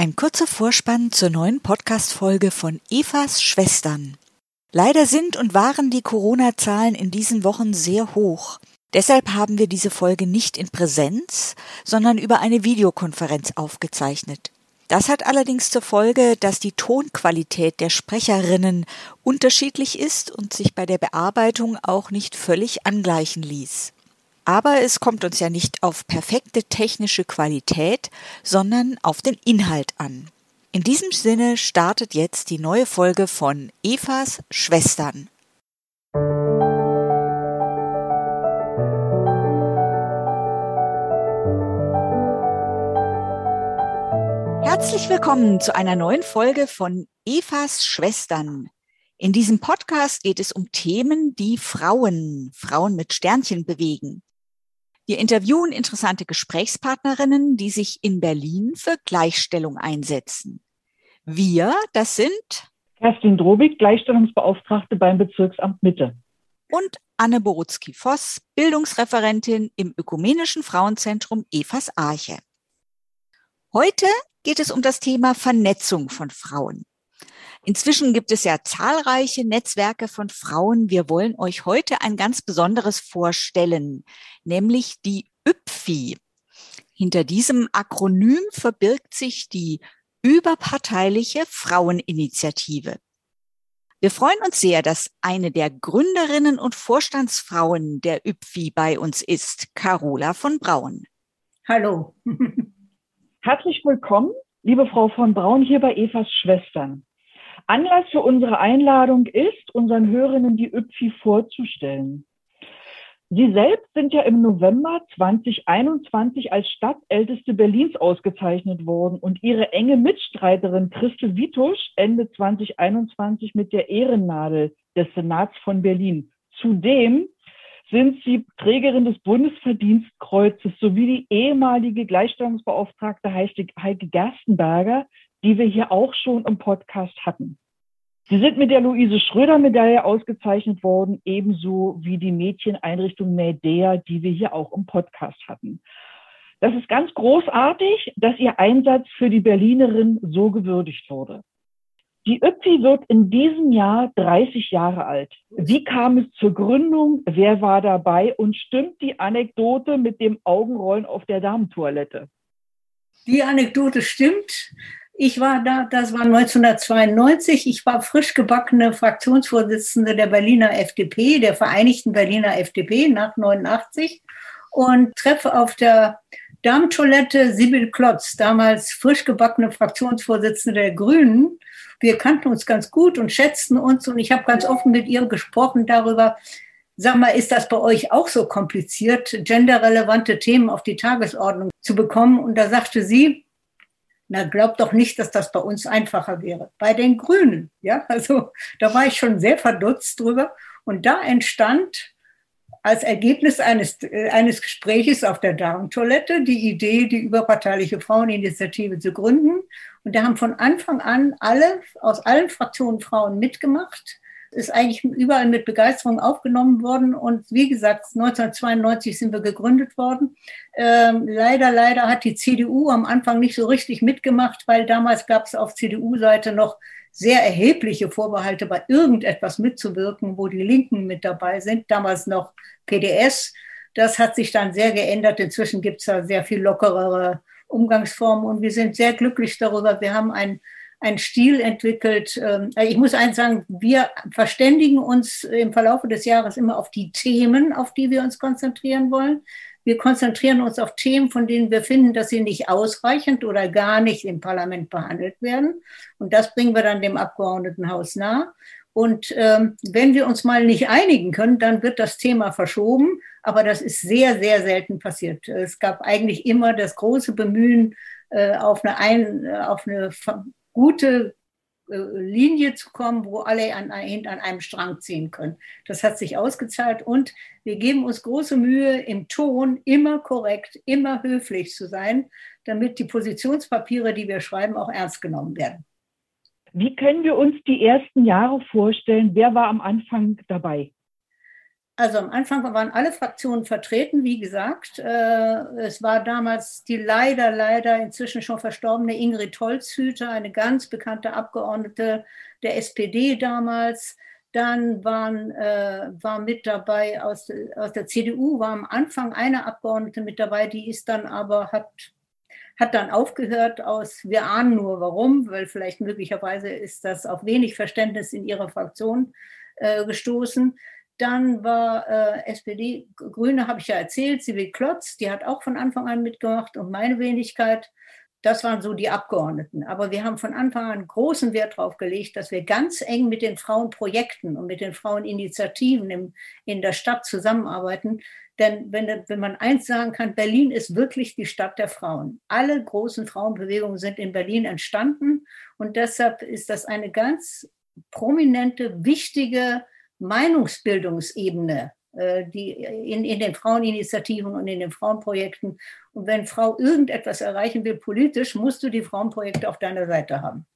Ein kurzer Vorspann zur neuen Podcast-Folge von Evas Schwestern. Leider sind und waren die Corona-Zahlen in diesen Wochen sehr hoch. Deshalb haben wir diese Folge nicht in Präsenz, sondern über eine Videokonferenz aufgezeichnet. Das hat allerdings zur Folge, dass die Tonqualität der Sprecherinnen unterschiedlich ist und sich bei der Bearbeitung auch nicht völlig angleichen ließ. Aber es kommt uns ja nicht auf perfekte technische Qualität, sondern auf den Inhalt an. In diesem Sinne startet jetzt die neue Folge von Evas Schwestern. Herzlich willkommen zu einer neuen Folge von Evas Schwestern. In diesem Podcast geht es um Themen, die Frauen, Frauen mit Sternchen bewegen. Wir interviewen interessante Gesprächspartnerinnen, die sich in Berlin für Gleichstellung einsetzen. Wir, das sind Kerstin Drobig, Gleichstellungsbeauftragte beim Bezirksamt Mitte. Und Anne Borutzki-Voss, Bildungsreferentin im Ökumenischen Frauenzentrum Evas Arche. Heute geht es um das Thema Vernetzung von Frauen. Inzwischen gibt es ja zahlreiche Netzwerke von Frauen. Wir wollen euch heute ein ganz besonderes vorstellen, nämlich die ÜPFI. Hinter diesem Akronym verbirgt sich die überparteiliche Fraueninitiative. Wir freuen uns sehr, dass eine der Gründerinnen und Vorstandsfrauen der ÜPFI bei uns ist, Carola von Braun. Hallo. Herzlich willkommen, liebe Frau von Braun, hier bei Evas Schwestern. Anlass für unsere Einladung ist, unseren Hörerinnen die ÜPFI vorzustellen. Sie selbst sind ja im November 2021 als Stadtälteste Berlins ausgezeichnet worden und ihre enge Mitstreiterin Christel Witusch Ende 2021 mit der Ehrennadel des Senats von Berlin. Zudem sind sie Trägerin des Bundesverdienstkreuzes sowie die ehemalige Gleichstellungsbeauftragte Heike Gerstenberger, die wir hier auch schon im Podcast hatten. Sie sind mit der Luise Schröder-Medaille ausgezeichnet worden, ebenso wie die Mädcheneinrichtung Medea, die wir hier auch im Podcast hatten. Das ist ganz großartig, dass Ihr Einsatz für die Berlinerin so gewürdigt wurde. Die ÖPFI wird in diesem Jahr 30 Jahre alt. Wie kam es zur Gründung? Wer war dabei? Und stimmt die Anekdote mit dem Augenrollen auf der Damentoilette? Die Anekdote stimmt. Ich war da, das war 1992. Ich war frisch gebackene Fraktionsvorsitzende der Berliner FDP, der Vereinigten Berliner FDP nach 89 und treffe auf der Darmtoilette Sibyl Klotz, damals frisch gebackene Fraktionsvorsitzende der Grünen. Wir kannten uns ganz gut und schätzten uns und ich habe ganz offen mit ihr gesprochen darüber, Sag mal, ist das bei euch auch so kompliziert, genderrelevante Themen auf die Tagesordnung zu bekommen? Und da sagte sie, na, glaubt doch nicht, dass das bei uns einfacher wäre. Bei den Grünen, ja, also da war ich schon sehr verdutzt drüber. Und da entstand als Ergebnis eines, äh, eines Gespräches auf der Darmtoilette die Idee, die überparteiliche Fraueninitiative zu gründen. Und da haben von Anfang an alle, aus allen Fraktionen Frauen mitgemacht ist eigentlich überall mit Begeisterung aufgenommen worden. Und wie gesagt, 1992 sind wir gegründet worden. Ähm, leider, leider hat die CDU am Anfang nicht so richtig mitgemacht, weil damals gab es auf CDU-Seite noch sehr erhebliche Vorbehalte, bei irgendetwas mitzuwirken, wo die Linken mit dabei sind. Damals noch PDS. Das hat sich dann sehr geändert. Inzwischen gibt es da sehr viel lockerere Umgangsformen und wir sind sehr glücklich darüber. Wir haben ein ein Stil entwickelt. Ähm, ich muss eins sagen, wir verständigen uns im Verlauf des Jahres immer auf die Themen, auf die wir uns konzentrieren wollen. Wir konzentrieren uns auf Themen, von denen wir finden, dass sie nicht ausreichend oder gar nicht im Parlament behandelt werden. Und das bringen wir dann dem Abgeordnetenhaus nahe. Und ähm, wenn wir uns mal nicht einigen können, dann wird das Thema verschoben. Aber das ist sehr, sehr selten passiert. Es gab eigentlich immer das große Bemühen, äh, auf eine, ein, auf eine gute äh, Linie zu kommen, wo alle an, an einem Strang ziehen können. Das hat sich ausgezahlt und wir geben uns große Mühe, im Ton immer korrekt, immer höflich zu sein, damit die Positionspapiere, die wir schreiben, auch ernst genommen werden. Wie können wir uns die ersten Jahre vorstellen? Wer war am Anfang dabei? Also am Anfang waren alle Fraktionen vertreten, wie gesagt. Äh, es war damals die leider, leider inzwischen schon verstorbene Ingrid Holzhüter, eine ganz bekannte Abgeordnete der SPD damals. Dann waren, äh, war mit dabei aus, aus der CDU, war am Anfang eine Abgeordnete mit dabei, die ist dann aber, hat, hat dann aufgehört aus, wir ahnen nur warum, weil vielleicht möglicherweise ist das auf wenig Verständnis in ihrer Fraktion äh, gestoßen. Dann war äh, SPD, Grüne habe ich ja erzählt, Sibyl Klotz, die hat auch von Anfang an mitgemacht und meine Wenigkeit. Das waren so die Abgeordneten. Aber wir haben von Anfang an großen Wert darauf gelegt, dass wir ganz eng mit den Frauenprojekten und mit den Fraueninitiativen im, in der Stadt zusammenarbeiten. Denn wenn, wenn man eins sagen kann, Berlin ist wirklich die Stadt der Frauen. Alle großen Frauenbewegungen sind in Berlin entstanden und deshalb ist das eine ganz prominente, wichtige Meinungsbildungsebene, äh, die in, in den Fraueninitiativen und in den Frauenprojekten. Und wenn Frau irgendetwas erreichen will politisch, musst du die Frauenprojekte auf deiner Seite haben.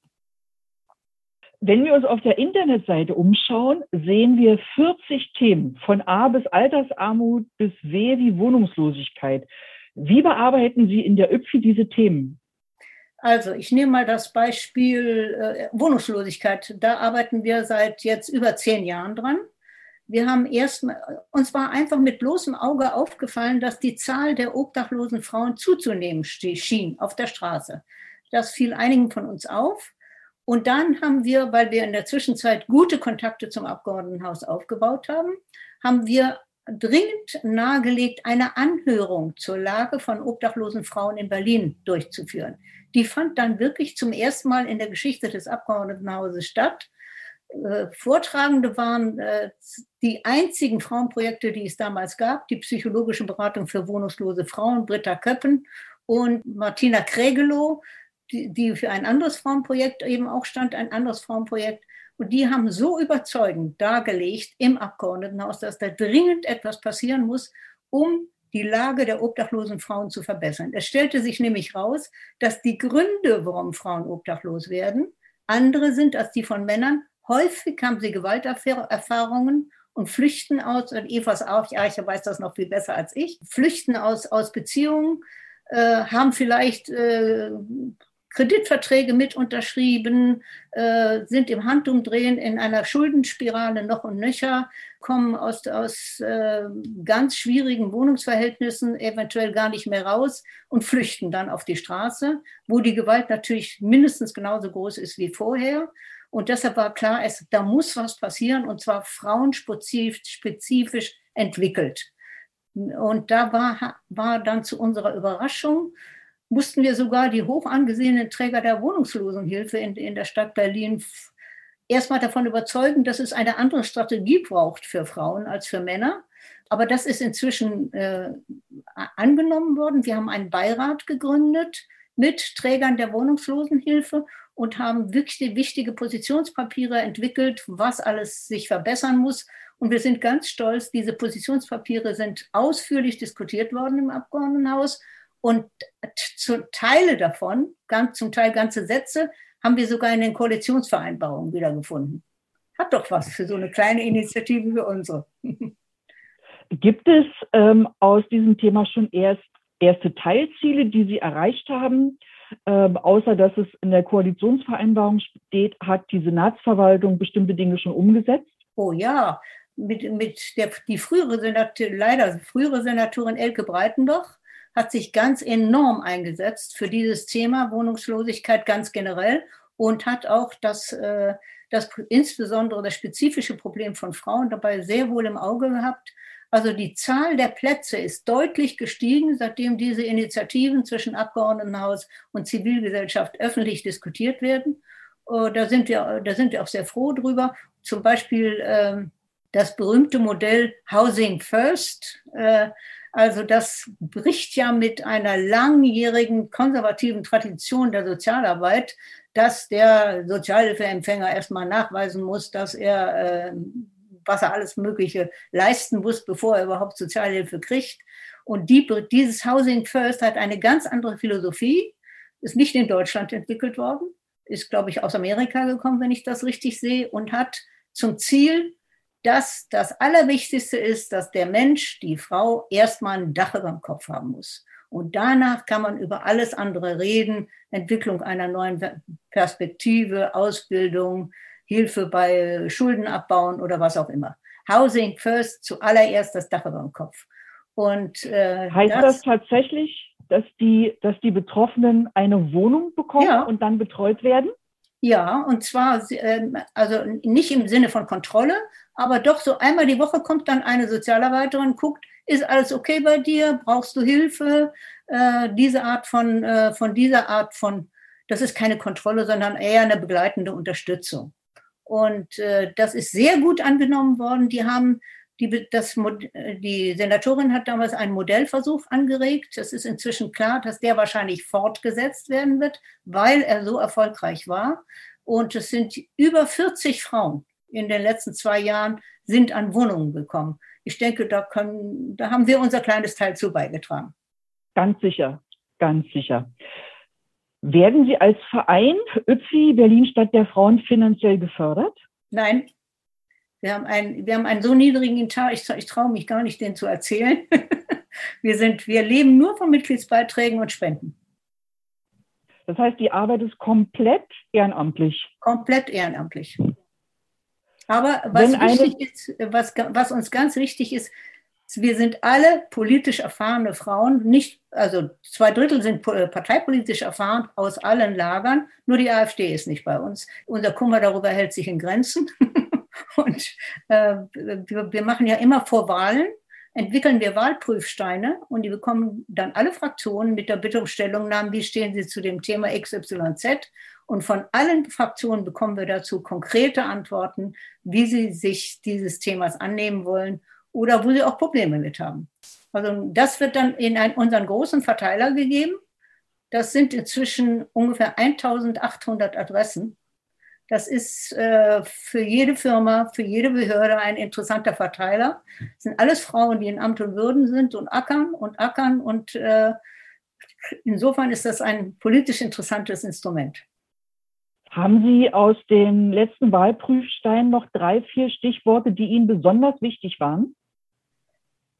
Wenn wir uns auf der Internetseite umschauen, sehen wir 40 Themen von A bis Altersarmut bis W wie Wohnungslosigkeit. Wie bearbeiten Sie in der ÖPFI diese Themen? Also ich nehme mal das Beispiel äh, Wohnungslosigkeit. Da arbeiten wir seit jetzt über zehn Jahren dran. Wir haben erst, uns war einfach mit bloßem Auge aufgefallen, dass die Zahl der obdachlosen Frauen zuzunehmen schien auf der Straße. Das fiel einigen von uns auf. Und dann haben wir, weil wir in der Zwischenzeit gute Kontakte zum Abgeordnetenhaus aufgebaut haben, haben wir dringend nahegelegt, eine Anhörung zur Lage von obdachlosen Frauen in Berlin durchzuführen. Die fand dann wirklich zum ersten Mal in der Geschichte des Abgeordnetenhauses statt. Äh, Vortragende waren äh, die einzigen Frauenprojekte, die es damals gab, die psychologische Beratung für wohnungslose Frauen, Britta Köppen und Martina Krägelow, die, die für ein anderes Frauenprojekt eben auch stand, ein anderes Frauenprojekt. Und die haben so überzeugend dargelegt im Abgeordnetenhaus, dass da dringend etwas passieren muss, um die Lage der obdachlosen Frauen zu verbessern. Es stellte sich nämlich raus, dass die Gründe, warum Frauen obdachlos werden, andere sind als die von Männern. Häufig haben sie Gewalterfahrungen und flüchten aus, und Evas Arche weiß das noch viel besser als ich, flüchten aus, aus Beziehungen, äh, haben vielleicht äh, Kreditverträge mit unterschrieben, äh, sind im Handumdrehen in einer Schuldenspirale noch und nöcher, kommen aus, aus äh, ganz schwierigen Wohnungsverhältnissen eventuell gar nicht mehr raus und flüchten dann auf die Straße, wo die Gewalt natürlich mindestens genauso groß ist wie vorher. Und deshalb war klar, es, da muss was passieren und zwar frauenspezifisch entwickelt. Und da war, war dann zu unserer Überraschung mussten wir sogar die hoch angesehenen Träger der Wohnungslosenhilfe in, in der Stadt Berlin erstmal davon überzeugen, dass es eine andere Strategie braucht für Frauen als für Männer. Aber das ist inzwischen äh, angenommen worden. Wir haben einen Beirat gegründet mit Trägern der Wohnungslosenhilfe und haben wirklich wichtige Positionspapiere entwickelt, was alles sich verbessern muss. Und wir sind ganz stolz, diese Positionspapiere sind ausführlich diskutiert worden im Abgeordnetenhaus und zu Teile davon, ganz, zum Teil ganze Sätze, haben wir sogar in den Koalitionsvereinbarungen wiedergefunden. Hat doch was für so eine kleine Initiative wie unsere. Gibt es ähm, aus diesem Thema schon erst erste Teilziele, die Sie erreicht haben? Ähm, außer dass es in der Koalitionsvereinbarung steht, hat die Senatsverwaltung bestimmte Dinge schon umgesetzt? Oh ja, mit, mit der die frühere Senatorin, leider frühere Senatorin Elke Breitenbach hat sich ganz enorm eingesetzt für dieses Thema Wohnungslosigkeit ganz generell und hat auch das, äh, das insbesondere das spezifische Problem von Frauen dabei sehr wohl im Auge gehabt. Also die Zahl der Plätze ist deutlich gestiegen, seitdem diese Initiativen zwischen Abgeordnetenhaus und Zivilgesellschaft öffentlich diskutiert werden. Äh, da sind wir, da sind wir auch sehr froh drüber. Zum Beispiel ähm, das berühmte Modell Housing First äh, also das bricht ja mit einer langjährigen konservativen Tradition der Sozialarbeit, dass der Sozialhilfeempfänger erstmal nachweisen muss, dass er, äh, was er alles Mögliche leisten muss, bevor er überhaupt Sozialhilfe kriegt. Und die, dieses Housing First hat eine ganz andere Philosophie, ist nicht in Deutschland entwickelt worden, ist, glaube ich, aus Amerika gekommen, wenn ich das richtig sehe, und hat zum Ziel, dass das Allerwichtigste ist, dass der Mensch, die Frau, erstmal ein Dach über dem Kopf haben muss. Und danach kann man über alles andere reden, Entwicklung einer neuen Perspektive, Ausbildung, Hilfe bei Schulden abbauen oder was auch immer. Housing first, zuallererst das Dach über dem Kopf. Und äh, heißt das, das tatsächlich, dass die, dass die Betroffenen eine Wohnung bekommen ja. und dann betreut werden? Ja, und zwar ähm, also nicht im Sinne von Kontrolle, aber doch so einmal die Woche kommt dann eine Sozialarbeiterin, guckt, ist alles okay bei dir? Brauchst du Hilfe? Äh, diese Art von, äh, von dieser Art von, das ist keine Kontrolle, sondern eher eine begleitende Unterstützung. Und äh, das ist sehr gut angenommen worden. Die haben die, das, die Senatorin hat damals einen Modellversuch angeregt. Es ist inzwischen klar, dass der wahrscheinlich fortgesetzt werden wird, weil er so erfolgreich war. Und es sind über 40 Frauen in den letzten zwei Jahren sind an Wohnungen gekommen ich denke, da, können, da haben wir unser kleines Teil zu beigetragen. Ganz sicher, ganz sicher. Werden Sie als Verein ÖPFI Berlin Stadt der Frauen finanziell gefördert? Nein. Wir haben einen, wir haben einen so niedrigen Etat, ich, ich traue mich gar nicht, den zu erzählen. wir, sind, wir leben nur von Mitgliedsbeiträgen und Spenden. Das heißt, die Arbeit ist komplett ehrenamtlich. Komplett ehrenamtlich. Aber was, wichtig ist, was, was uns ganz wichtig ist, wir sind alle politisch erfahrene Frauen, nicht, also zwei Drittel sind parteipolitisch erfahren aus allen Lagern, nur die AfD ist nicht bei uns. Unser Kummer darüber hält sich in Grenzen. und äh, wir, wir machen ja immer vor Wahlen, entwickeln wir Wahlprüfsteine und die bekommen dann alle Fraktionen mit der Bitte um Stellungnahmen, wie stehen sie zu dem Thema XYZ und von allen Fraktionen bekommen wir dazu konkrete Antworten, wie sie sich dieses Themas annehmen wollen oder wo sie auch Probleme mit haben. Also das wird dann in einen, unseren großen Verteiler gegeben. Das sind inzwischen ungefähr 1800 Adressen. Das ist äh, für jede Firma, für jede Behörde ein interessanter Verteiler. Das sind alles Frauen, die in Amt und Würden sind und ackern und ackern. Und äh, insofern ist das ein politisch interessantes Instrument. Haben Sie aus dem letzten Wahlprüfstein noch drei, vier Stichworte, die Ihnen besonders wichtig waren?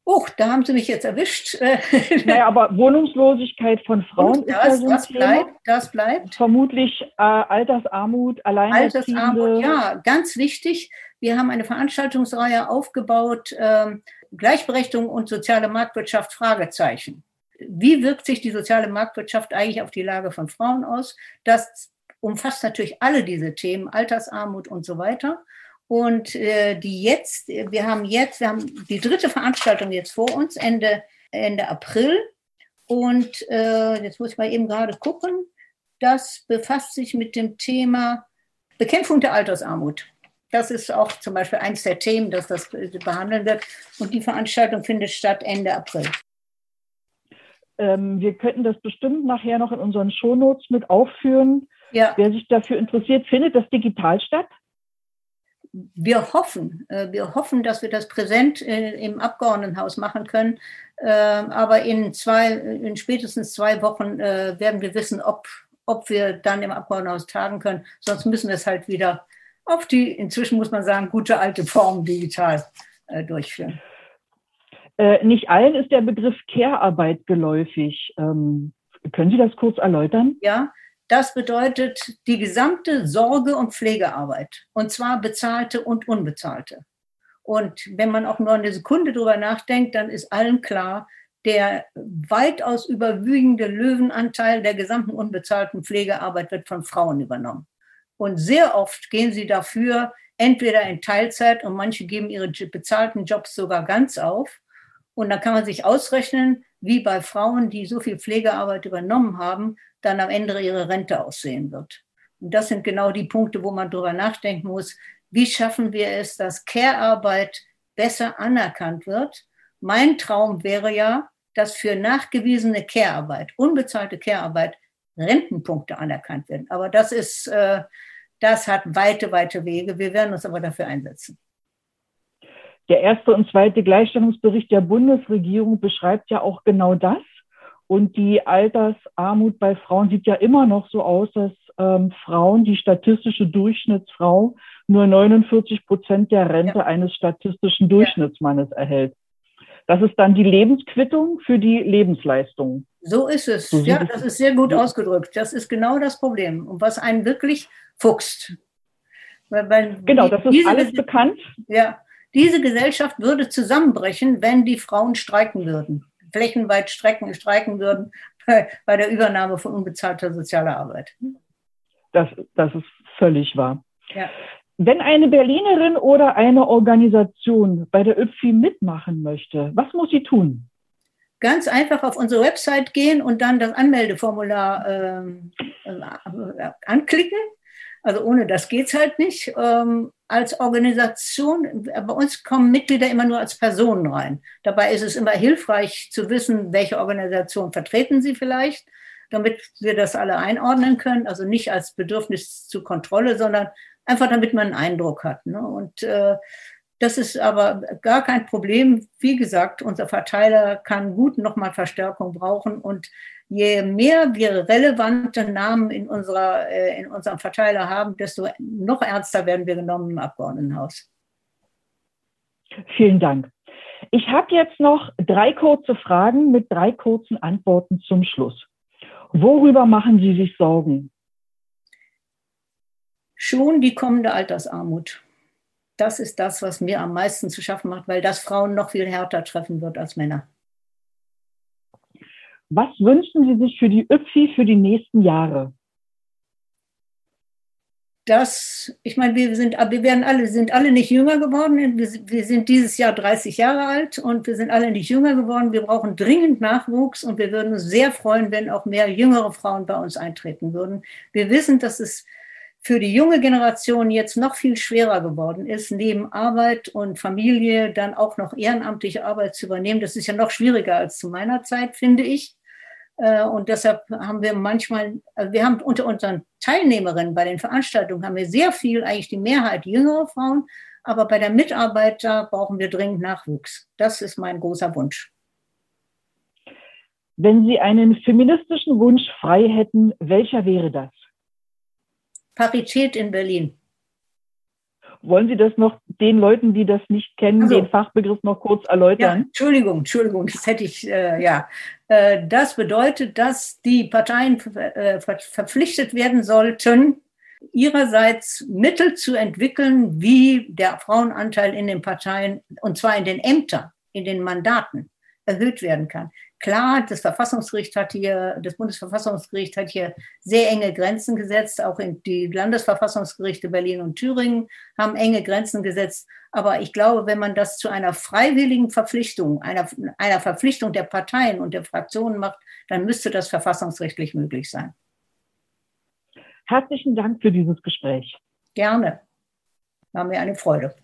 Oh, da haben Sie mich jetzt erwischt. naja, aber Wohnungslosigkeit von Frauen Und das, ist ja so das bleibt, das bleibt. Vermutlich äh, Altersarmut, Alleinerziehende. Altersarmut, ja, ganz wichtig. Wir haben eine Veranstaltungsreihe aufgebaut, äh, Gleichberechtigung und soziale Marktwirtschaft, Fragezeichen. Wie wirkt sich die soziale Marktwirtschaft eigentlich auf die Lage von Frauen aus? Das umfasst natürlich alle diese Themen, Altersarmut und so weiter. Und äh, die jetzt, wir haben jetzt, wir haben die dritte Veranstaltung jetzt vor uns, Ende, Ende April. Und äh, jetzt muss ich mal eben gerade gucken. Das befasst sich mit dem Thema Bekämpfung der Altersarmut. Das ist auch zum Beispiel eins der Themen, das das behandeln wird. Und die Veranstaltung findet statt Ende April. Ähm, wir könnten das bestimmt nachher noch in unseren Shownotes mit aufführen. Ja. Wer sich dafür interessiert, findet das digital statt? Wir hoffen, äh, wir hoffen, dass wir das präsent äh, im Abgeordnetenhaus machen können. Ähm, aber in zwei, in spätestens zwei Wochen äh, werden wir wissen, ob, ob wir dann im Abgeordnetenhaus tagen können. Sonst müssen wir es halt wieder auf die, inzwischen muss man sagen, gute alte Form digital durchführen. nicht allen ist der Begriff Care-Arbeit geläufig. Ähm, können Sie das kurz erläutern? Ja, das bedeutet die gesamte Sorge- und Pflegearbeit, und zwar bezahlte und unbezahlte. Und wenn man auch nur eine Sekunde drüber nachdenkt, dann ist allen klar, der weitaus überwiegende Löwenanteil der gesamten unbezahlten Pflegearbeit wird von Frauen übernommen. Und sehr oft gehen sie dafür entweder in Teilzeit und manche geben ihre bezahlten Jobs sogar ganz auf. Und dann kann man sich ausrechnen, wie bei Frauen, die so viel Pflegearbeit übernommen haben, dann am Ende ihre Rente aussehen wird. Und das sind genau die Punkte, wo man darüber nachdenken muss, wie schaffen wir es, dass Care-Arbeit besser anerkannt wird. Mein Traum wäre ja, dass für nachgewiesene Care-Arbeit, unbezahlte Care-Arbeit, Rentenpunkte anerkannt werden. Aber das ist, äh, das hat weite, weite Wege. Wir werden uns aber dafür einsetzen. Der erste und zweite Gleichstellungsbericht der Bundesregierung beschreibt ja auch genau das. Und die Altersarmut bei Frauen sieht ja immer noch so aus, dass ähm, Frauen, die statistische Durchschnittsfrau, nur 49 Prozent der Rente ja. eines statistischen Durchschnittsmannes ja. erhält. Das ist dann die Lebensquittung für die Lebensleistung. So ist es. So ja, das ist sehr gut ja. ausgedrückt. Das ist genau das Problem. Und was einen wirklich fuchst. Weil, weil genau, das ist alles bekannt. Ja, diese Gesellschaft würde zusammenbrechen, wenn die Frauen streiken würden, flächenweit strecken, streiken würden bei, bei der Übernahme von unbezahlter sozialer Arbeit. Das, das ist völlig wahr. Ja. Wenn eine Berlinerin oder eine Organisation bei der ÖPFI mitmachen möchte, was muss sie tun? Ganz einfach auf unsere Website gehen und dann das Anmeldeformular ähm, äh, anklicken. Also ohne das geht es halt nicht. Ähm, als Organisation, bei uns kommen Mitglieder immer nur als Personen rein. Dabei ist es immer hilfreich zu wissen, welche Organisation vertreten sie vielleicht, damit wir das alle einordnen können. Also nicht als Bedürfnis zur Kontrolle, sondern einfach damit man einen Eindruck hat. Ne? Und äh, das ist aber gar kein Problem. Wie gesagt, unser Verteiler kann gut nochmal Verstärkung brauchen. Und je mehr wir relevante Namen in, unserer, äh, in unserem Verteiler haben, desto noch ernster werden wir genommen im Abgeordnetenhaus. Vielen Dank. Ich habe jetzt noch drei kurze Fragen mit drei kurzen Antworten zum Schluss. Worüber machen Sie sich Sorgen? Schon die kommende Altersarmut. Das ist das, was mir am meisten zu schaffen macht, weil das Frauen noch viel härter treffen wird als Männer. Was wünschen Sie sich für die ÖPFI für die nächsten Jahre? Das, ich meine, wir sind, wir werden alle, sind alle nicht jünger geworden. Wir, wir sind dieses Jahr 30 Jahre alt und wir sind alle nicht jünger geworden. Wir brauchen dringend Nachwuchs und wir würden uns sehr freuen, wenn auch mehr jüngere Frauen bei uns eintreten würden. Wir wissen, dass es für die junge Generation jetzt noch viel schwerer geworden ist, neben Arbeit und Familie dann auch noch ehrenamtliche Arbeit zu übernehmen. Das ist ja noch schwieriger als zu meiner Zeit, finde ich. Äh, und deshalb haben wir manchmal, also wir haben unter unseren Teilnehmerinnen bei den Veranstaltungen haben wir sehr viel, eigentlich die Mehrheit jüngere Frauen, aber bei der Mitarbeiter brauchen wir dringend Nachwuchs. Das ist mein großer Wunsch. Wenn Sie einen feministischen Wunsch frei hätten, welcher wäre das? Parität in Berlin. Wollen Sie das noch den Leuten, die das nicht kennen, also, den Fachbegriff noch kurz erläutern? Ja, Entschuldigung, Entschuldigung, das hätte ich, äh, ja. Äh, das bedeutet, dass die Parteien äh, verpflichtet werden sollten, ihrerseits Mittel zu entwickeln, wie der Frauenanteil in den Parteien, und zwar in den Ämtern, in den Mandaten, erhöht werden kann. Klar, das Verfassungsgericht hat hier, das Bundesverfassungsgericht hat hier sehr enge Grenzen gesetzt. Auch die Landesverfassungsgerichte Berlin und Thüringen haben enge Grenzen gesetzt. Aber ich glaube, wenn man das zu einer freiwilligen Verpflichtung, einer, einer Verpflichtung der Parteien und der Fraktionen macht, dann müsste das verfassungsrechtlich möglich sein. Herzlichen Dank für dieses Gespräch. Gerne. War mir eine Freude.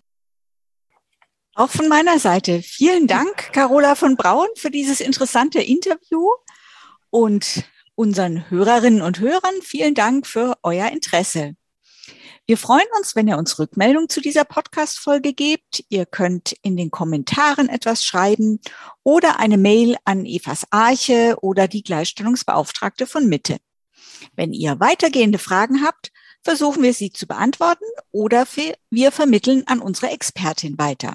Auch von meiner Seite vielen Dank, Carola von Braun, für dieses interessante Interview und unseren Hörerinnen und Hörern vielen Dank für euer Interesse. Wir freuen uns, wenn ihr uns Rückmeldung zu dieser Podcast-Folge gebt. Ihr könnt in den Kommentaren etwas schreiben oder eine Mail an Evas Arche oder die Gleichstellungsbeauftragte von Mitte. Wenn ihr weitergehende Fragen habt, versuchen wir sie zu beantworten oder wir vermitteln an unsere Expertin weiter.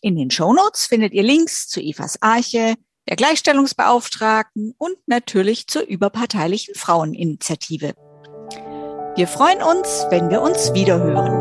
In den Shownotes findet ihr Links zu Evas Arche, der Gleichstellungsbeauftragten und natürlich zur überparteilichen Fraueninitiative. Wir freuen uns, wenn wir uns wiederhören.